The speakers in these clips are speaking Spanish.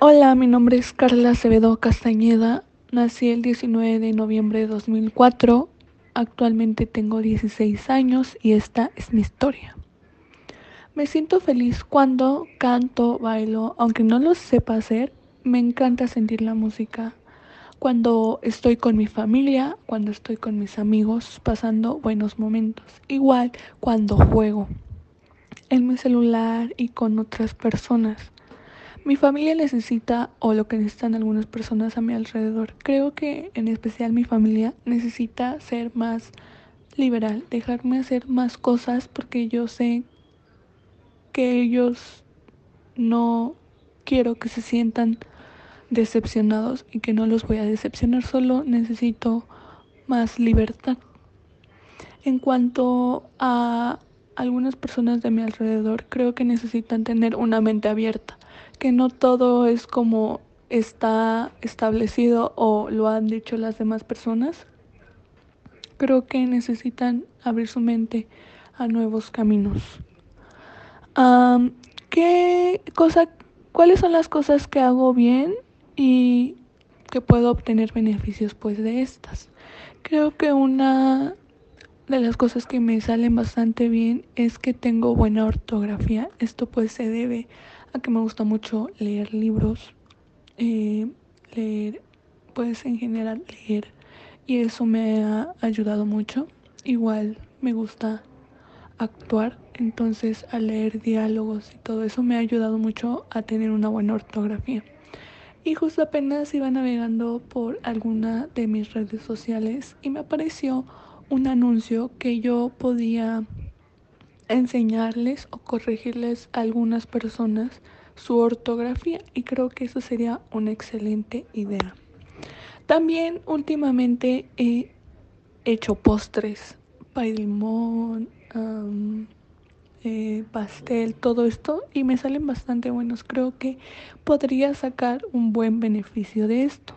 Hola, mi nombre es Carla Acevedo Castañeda. Nací el 19 de noviembre de 2004. Actualmente tengo 16 años y esta es mi historia. Me siento feliz cuando canto, bailo, aunque no lo sepa hacer, me encanta sentir la música. Cuando estoy con mi familia, cuando estoy con mis amigos, pasando buenos momentos. Igual cuando juego en mi celular y con otras personas. Mi familia necesita, o lo que necesitan algunas personas a mi alrededor, creo que en especial mi familia necesita ser más liberal, dejarme hacer más cosas porque yo sé que ellos no quiero que se sientan decepcionados y que no los voy a decepcionar, solo necesito más libertad. En cuanto a algunas personas de mi alrededor creo que necesitan tener una mente abierta, que no todo es como está establecido o lo han dicho las demás personas. Creo que necesitan abrir su mente a nuevos caminos. ¿Qué cosa, cuáles son las cosas que hago bien y que puedo obtener beneficios pues de estas? Creo que una de las cosas que me salen bastante bien es que tengo buena ortografía. Esto pues se debe a que me gusta mucho leer libros, eh, leer, pues en general leer. Y eso me ha ayudado mucho. Igual me gusta actuar, entonces al leer diálogos y todo eso me ha ayudado mucho a tener una buena ortografía. Y justo apenas iba navegando por alguna de mis redes sociales y me apareció un anuncio que yo podía enseñarles o corregirles a algunas personas su ortografía y creo que eso sería una excelente idea. También últimamente he hecho postres, pay limón, eh, pastel, todo esto y me salen bastante buenos. Creo que podría sacar un buen beneficio de esto.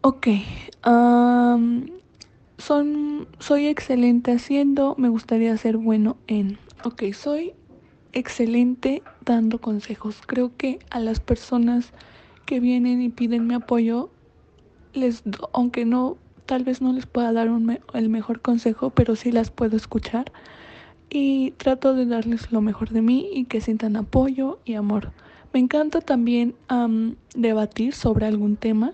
Ok, son, soy excelente haciendo, me gustaría ser bueno en. Ok, soy excelente dando consejos. Creo que a las personas que vienen y piden mi apoyo, les, aunque no, tal vez no les pueda dar el mejor consejo, pero sí las puedo escuchar. Y trato de darles lo mejor de mí y que sientan apoyo y amor. Me encanta también debatir sobre algún tema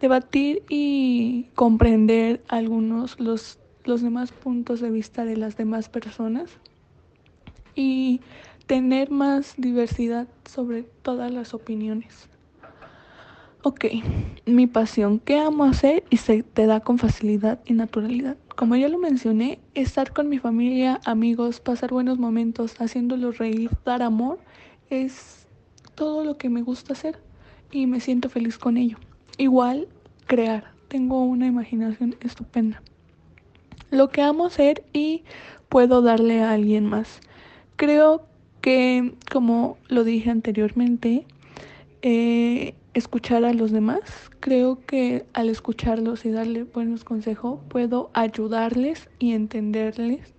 debatir y comprender algunos los, los demás puntos de vista de las demás personas y tener más diversidad sobre todas las opiniones. Ok, mi pasión, ¿qué amo hacer? Y se te da con facilidad y naturalidad. Como ya lo mencioné, estar con mi familia, amigos, pasar buenos momentos, haciéndolos reír, dar amor, es todo lo que me gusta hacer y me siento feliz con ello. Igual crear. Tengo una imaginación estupenda. Lo que amo hacer y puedo darle a alguien más. Creo que, como lo dije anteriormente, eh, escuchar a los demás. Creo que al escucharlos y darle buenos consejos, puedo ayudarles y entenderles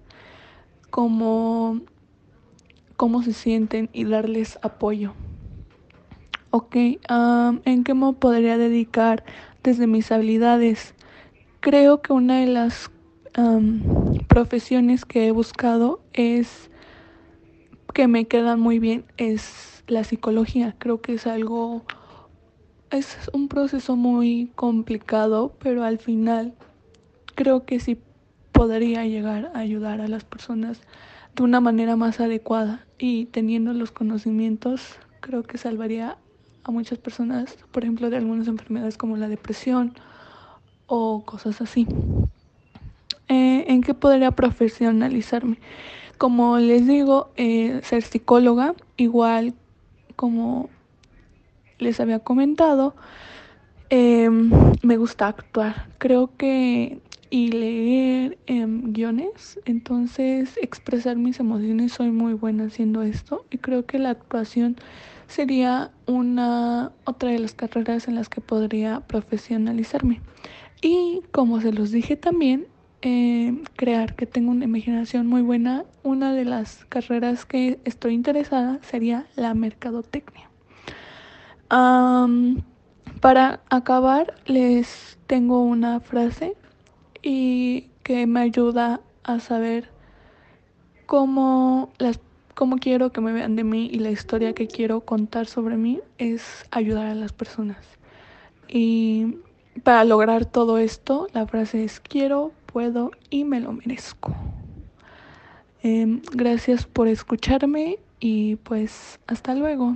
cómo, cómo se sienten y darles apoyo. Ok, ¿en qué me podría dedicar desde mis habilidades? Creo que una de las profesiones que he buscado es que me quedan muy bien es la psicología. Creo que es algo, es un proceso muy complicado, pero al final creo que sí podría llegar a ayudar a las personas de una manera más adecuada y teniendo los conocimientos creo que salvaría a muchas personas, por ejemplo, de algunas enfermedades como la depresión o cosas así. Eh, ¿En qué podría profesionalizarme? Como les digo, eh, ser psicóloga, igual como les había comentado, em, me gusta actuar. Creo que y leer em, guiones, entonces expresar mis emociones soy muy buena haciendo esto y creo que la actuación sería una otra de las carreras en las que podría profesionalizarme. Y como se los dije también, eh, crear, que tengo una imaginación muy buena, una de las carreras que estoy interesada sería la mercadotecnia. para acabar, les tengo una frase y que me ayuda a saber cómo las cómo quiero que me vean de mí y la historia que quiero contar sobre mí es ayudar a las personas. Y para lograr todo esto, la frase es quiero, puedo y me lo merezco. Em, gracias por escucharme y pues hasta luego.